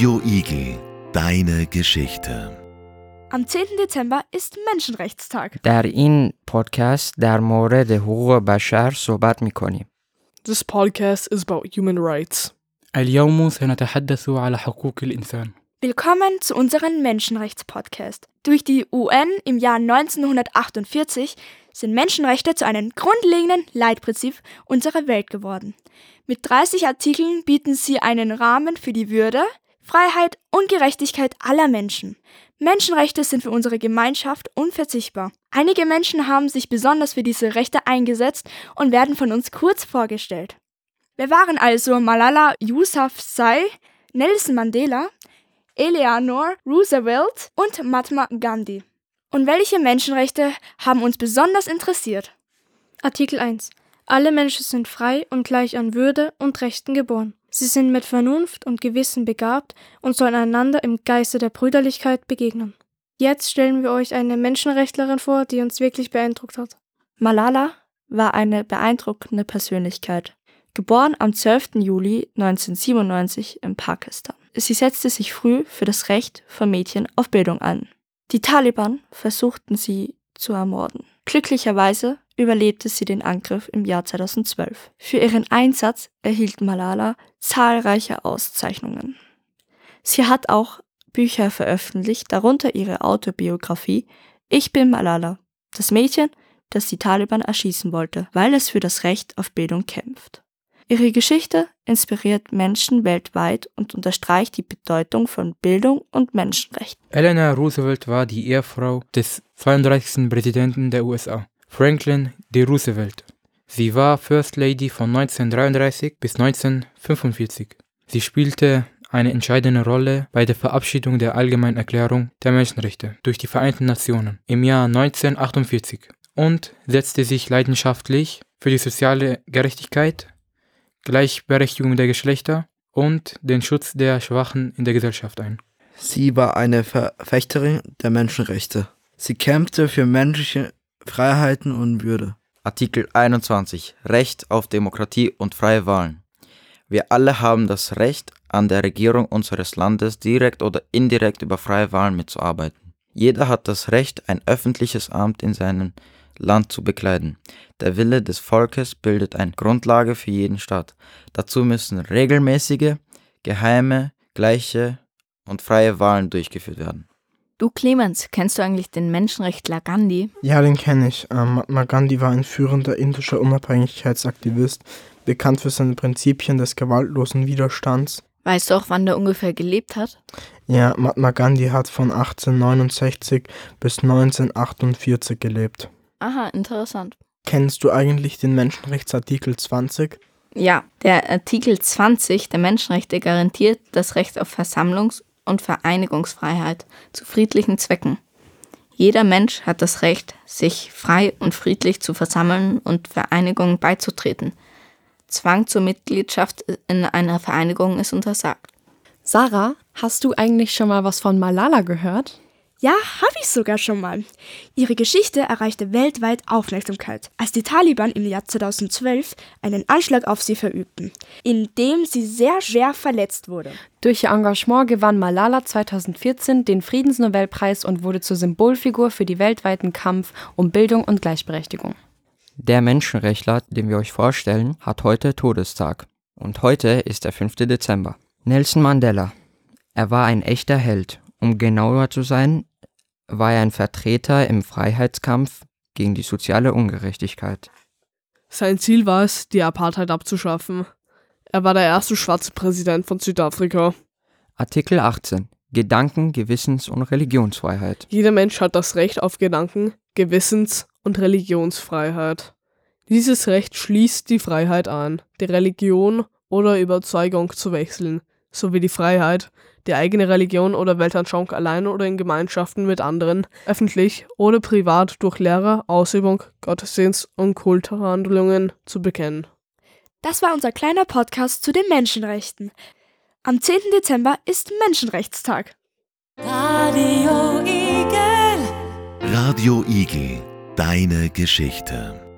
Radio Igel, deine Geschichte. Am 10 دسامبر ist Menschenrechtstag. در این پادکست در مورد حقوق بشر صحبت میکنیم. This podcast is about human rights. اليوم سنتحدث على حقوق الإنسان. Willkommen zu unserem Menschenrechtspodcast. Durch die UN im Jahr 1948 sind Menschenrechte zu einem grundlegenden Leitprinzip unserer Welt geworden. Mit 30 Artikeln bieten sie einen Rahmen für die Würde, Freiheit und Gerechtigkeit aller Menschen. Menschenrechte sind für unsere Gemeinschaft unverzichtbar. Einige Menschen haben sich besonders für diese Rechte eingesetzt und werden von uns kurz vorgestellt. Wer waren also Malala Yousafzai, Nelson Mandela, Eleanor Roosevelt und Mahatma Gandhi? Und welche Menschenrechte haben uns besonders interessiert? Artikel 1. Alle Menschen sind frei und gleich an Würde und Rechten geboren. Sie sind mit Vernunft und Gewissen begabt und sollen einander im Geiste der Brüderlichkeit begegnen. Jetzt stellen wir euch eine Menschenrechtlerin vor, die uns wirklich beeindruckt hat. Malala war eine beeindruckende Persönlichkeit. Geboren am 12. Juli 1997 in Pakistan. Sie setzte sich früh für das Recht von Mädchen auf Bildung ein. Die Taliban versuchten sie zu ermorden. Glücklicherweise überlebte sie den Angriff im Jahr 2012. Für ihren Einsatz erhielt Malala zahlreiche Auszeichnungen. Sie hat auch Bücher veröffentlicht, darunter ihre Autobiografie Ich bin Malala, das Mädchen, das die Taliban erschießen wollte, weil es für das Recht auf Bildung kämpft. Ihre Geschichte inspiriert Menschen weltweit und unterstreicht die Bedeutung von Bildung und Menschenrechten. Eleanor Roosevelt war die Ehefrau des 32. Präsidenten der USA, Franklin D. Roosevelt. Sie war First Lady von 1933 bis 1945. Sie spielte eine entscheidende Rolle bei der Verabschiedung der Allgemeinen Erklärung der Menschenrechte durch die Vereinten Nationen im Jahr 1948 und setzte sich leidenschaftlich für die soziale Gerechtigkeit, Gleichberechtigung der Geschlechter und den Schutz der Schwachen in der Gesellschaft ein. Sie war eine Verfechterin der Menschenrechte. Sie kämpfte für menschliche Freiheiten und Würde. Artikel 21 Recht auf Demokratie und freie Wahlen. Wir alle haben das Recht, an der Regierung unseres Landes direkt oder indirekt über freie Wahlen mitzuarbeiten. Jeder hat das Recht, ein öffentliches Amt in seinem Land zu bekleiden. Der Wille des Volkes bildet eine Grundlage für jeden Staat. Dazu müssen regelmäßige, geheime, gleiche und freie Wahlen durchgeführt werden. Du Clemens, kennst du eigentlich den Menschenrechtler Gandhi? Ja, den kenne ich. Ähm, Mahatma Gandhi war ein führender indischer Unabhängigkeitsaktivist, bekannt für seine Prinzipien des gewaltlosen Widerstands. Weißt du auch, wann der ungefähr gelebt hat? Ja, Mahatma Gandhi hat von 1869 bis 1948 gelebt. Aha, interessant. Kennst du eigentlich den Menschenrechtsartikel 20? Ja, der Artikel 20 der Menschenrechte garantiert das Recht auf Versammlungs- und Vereinigungsfreiheit zu friedlichen Zwecken. Jeder Mensch hat das Recht, sich frei und friedlich zu versammeln und Vereinigungen beizutreten. Zwang zur Mitgliedschaft in einer Vereinigung ist untersagt. Sarah, hast du eigentlich schon mal was von Malala gehört? Ja, habe ich sogar schon mal. Ihre Geschichte erreichte weltweit Aufmerksamkeit, als die Taliban im Jahr 2012 einen Anschlag auf sie verübten, in dem sie sehr schwer verletzt wurde. Durch ihr Engagement gewann Malala 2014 den Friedensnobelpreis und wurde zur Symbolfigur für den weltweiten Kampf um Bildung und Gleichberechtigung. Der Menschenrechtler, den wir euch vorstellen, hat heute Todestag. Und heute ist der 5. Dezember. Nelson Mandela. Er war ein echter Held. Um genauer zu sein, war er ein Vertreter im Freiheitskampf gegen die soziale Ungerechtigkeit. Sein Ziel war es, die Apartheid abzuschaffen. Er war der erste schwarze Präsident von Südafrika. Artikel 18 Gedanken-, Gewissens- und Religionsfreiheit. Jeder Mensch hat das Recht auf Gedanken-, Gewissens- und Religionsfreiheit. Dieses Recht schließt die Freiheit an, die Religion oder Überzeugung zu wechseln, sowie die Freiheit, die eigene Religion oder Weltanschauung allein oder in Gemeinschaften mit anderen, öffentlich oder privat durch Lehre, Ausübung, Gottesdienst und Kulturhandlungen zu bekennen. Das war unser kleiner Podcast zu den Menschenrechten. Am 10. Dezember ist Menschenrechtstag. Radio Igel. Radio Igel, deine Geschichte.